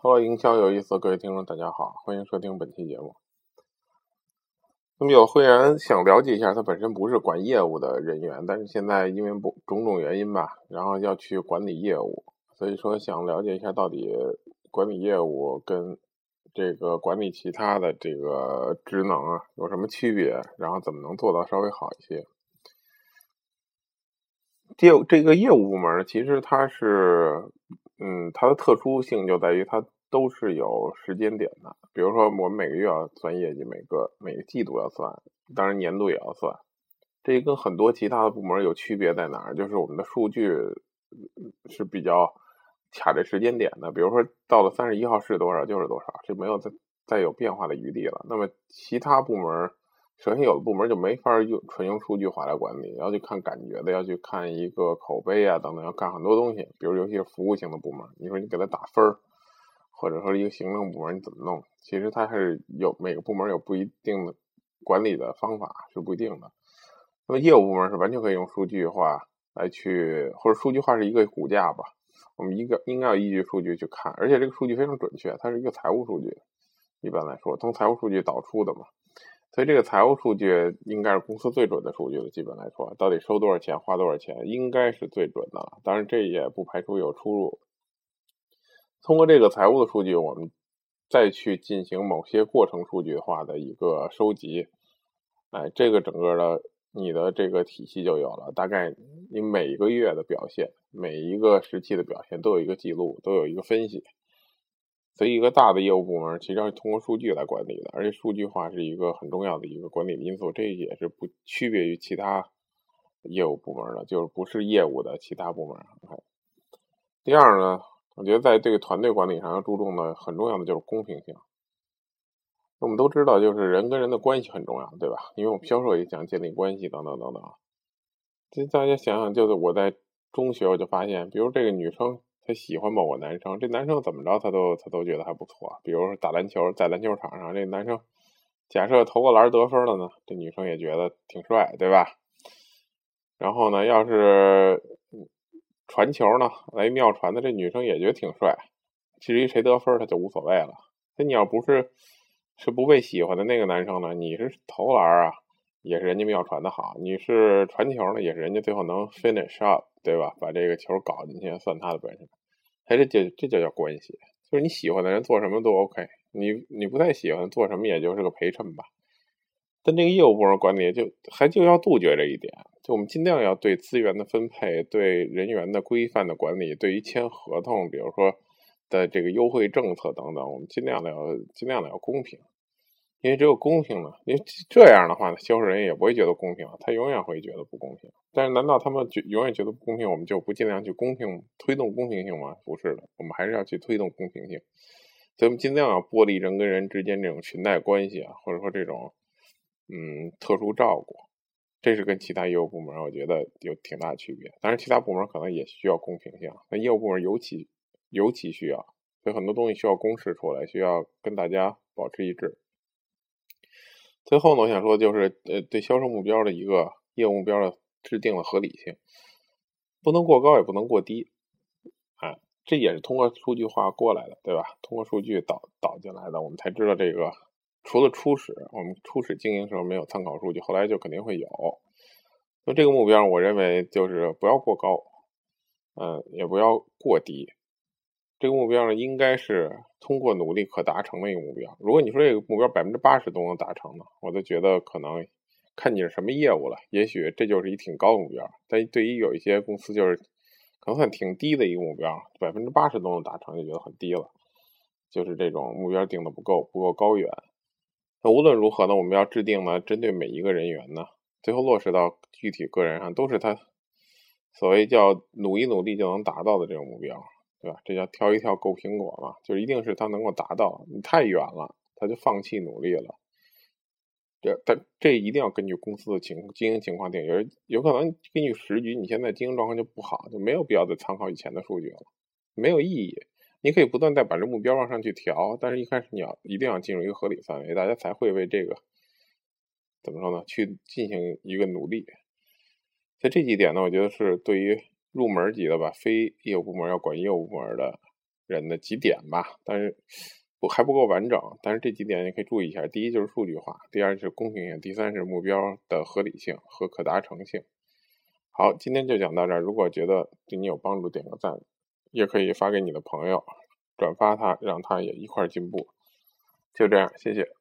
Hello，营销有意思，各位听众大家好，欢迎收听本期节目。那么有会员想了解一下，他本身不是管业务的人员，但是现在因为不种种原因吧，然后要去管理业务，所以说想了解一下到底管理业务跟这个管理其他的这个职能啊有什么区别，然后怎么能做到稍微好一些。业这个业务部门其实它是，嗯，它的特殊性就在于它都是有时间点的。比如说，我们每个月要算业绩，每个每个季度要算，当然年度也要算。这跟很多其他的部门有区别在哪儿？就是我们的数据是比较卡这时间点的。比如说，到了三十一号是多少就是多少，就没有再再有变化的余地了。那么其他部门。首先，有的部门就没法用纯用数据化来管理，要去看感觉的，要去看一个口碑啊等等，要看很多东西。比如，尤其是服务型的部门，你说你给他打分儿，或者说一个行政部门你怎么弄？其实它是有每个部门有不一定的管理的方法，是不一定的。那么业务部门是完全可以用数据化来去，或者数据化是一个骨架吧。我们一个应该要依据数据去看，而且这个数据非常准确，它是一个财务数据，一般来说从财务数据导出的嘛。所以这个财务数据应该是公司最准的数据了。基本来说，到底收多少钱、花多少钱，应该是最准的了。当然，这也不排除有出入。通过这个财务的数据，我们再去进行某些过程数据化的一个收集，哎，这个整个的你的这个体系就有了。大概你每一个月的表现、每一个时期的表现都有一个记录，都有一个分析。所以，一个大的业务部门其实要通过数据来管理的，而且数据化是一个很重要的一个管理因素，这也是不区别于其他业务部门的，就是不是业务的其他部门。第二呢，我觉得在这个团队管理上要注重的很重要的就是公平性。我们都知道，就是人跟人的关系很重要，对吧？因为我们销售也讲建立关系等等等等。这大家想想，就是我在中学我就发现，比如这个女生。他喜欢某个男生，这男生怎么着他都他都觉得还不错。比如说打篮球，在篮球场上，这男生假设投个篮得分了呢，这女生也觉得挺帅，对吧？然后呢，要是传球呢，来妙传的，这女生也觉得挺帅。至于谁得分，他就无所谓了。那你要不是是不被喜欢的那个男生呢，你是投篮啊，也是人家妙传的好；你是传球呢，也是人家最后能 finish up，对吧？把这个球搞进去，算他的本事。哎，这这就叫关系，就是你喜欢的人做什么都 OK，你你不太喜欢做什么，也就是个陪衬吧。但这个业务部门管理就还就要杜绝这一点，就我们尽量要对资源的分配、对人员的规范的管理、对于签合同，比如说的这个优惠政策等等，我们尽量的要尽量的要公平。因为只有公平呢，因为这样的话呢，销售人员也不会觉得公平，他永远会觉得不公平。但是，难道他们就永远觉得不公平，我们就不尽量去公平推动公平性吗？不是的，我们还是要去推动公平性。所以我们尽量要剥离人跟人之间这种裙带关系啊，或者说这种嗯特殊照顾，这是跟其他业务部门我觉得有挺大区别。当然，其他部门可能也需要公平性，那业务部门尤其尤其需要，所以很多东西需要公示出来，需要跟大家保持一致。最后呢，我想说就是，呃，对销售目标的一个业务目标的制定的合理性，不能过高，也不能过低，哎，这也是通过数据化过来的，对吧？通过数据导导进来的，我们才知道这个。除了初始，我们初始经营时候没有参考数据，后来就肯定会有。那这个目标，我认为就是不要过高，嗯，也不要过低。这个目标呢，应该是通过努力可达成的一个目标。如果你说这个目标百分之八十都能达成呢，我就觉得可能看你是什么业务了。也许这就是一挺高的目标。但对于有一些公司，就是可能算挺低的一个目标，百分之八十都能达成，就觉得很低了。就是这种目标定的不够，不够高远。那无论如何呢，我们要制定呢，针对每一个人员呢，最后落实到具体个人上，都是他所谓叫努一努力就能达到的这种目标。对吧？这叫挑一挑够苹果嘛？就一定是他能够达到。你太远了，他就放弃努力了。这但这一定要根据公司的情经营情况定。有有可能根据时局，你现在经营状况就不好，就没有必要再参考以前的数据了，没有意义。你可以不断再把这目标往上去调，但是一开始你要一定要进入一个合理范围，大家才会为这个怎么说呢？去进行一个努力。在这几点呢，我觉得是对于。入门级的吧，非业务部门要管业务部门的人的几点吧，但是不还不够完整。但是这几点你可以注意一下：第一就是数据化，第二是公平性，第三是目标的合理性和可达成性。好，今天就讲到这儿。如果觉得对你有帮助，点个赞，也可以发给你的朋友，转发他，让他也一块进步。就这样，谢谢。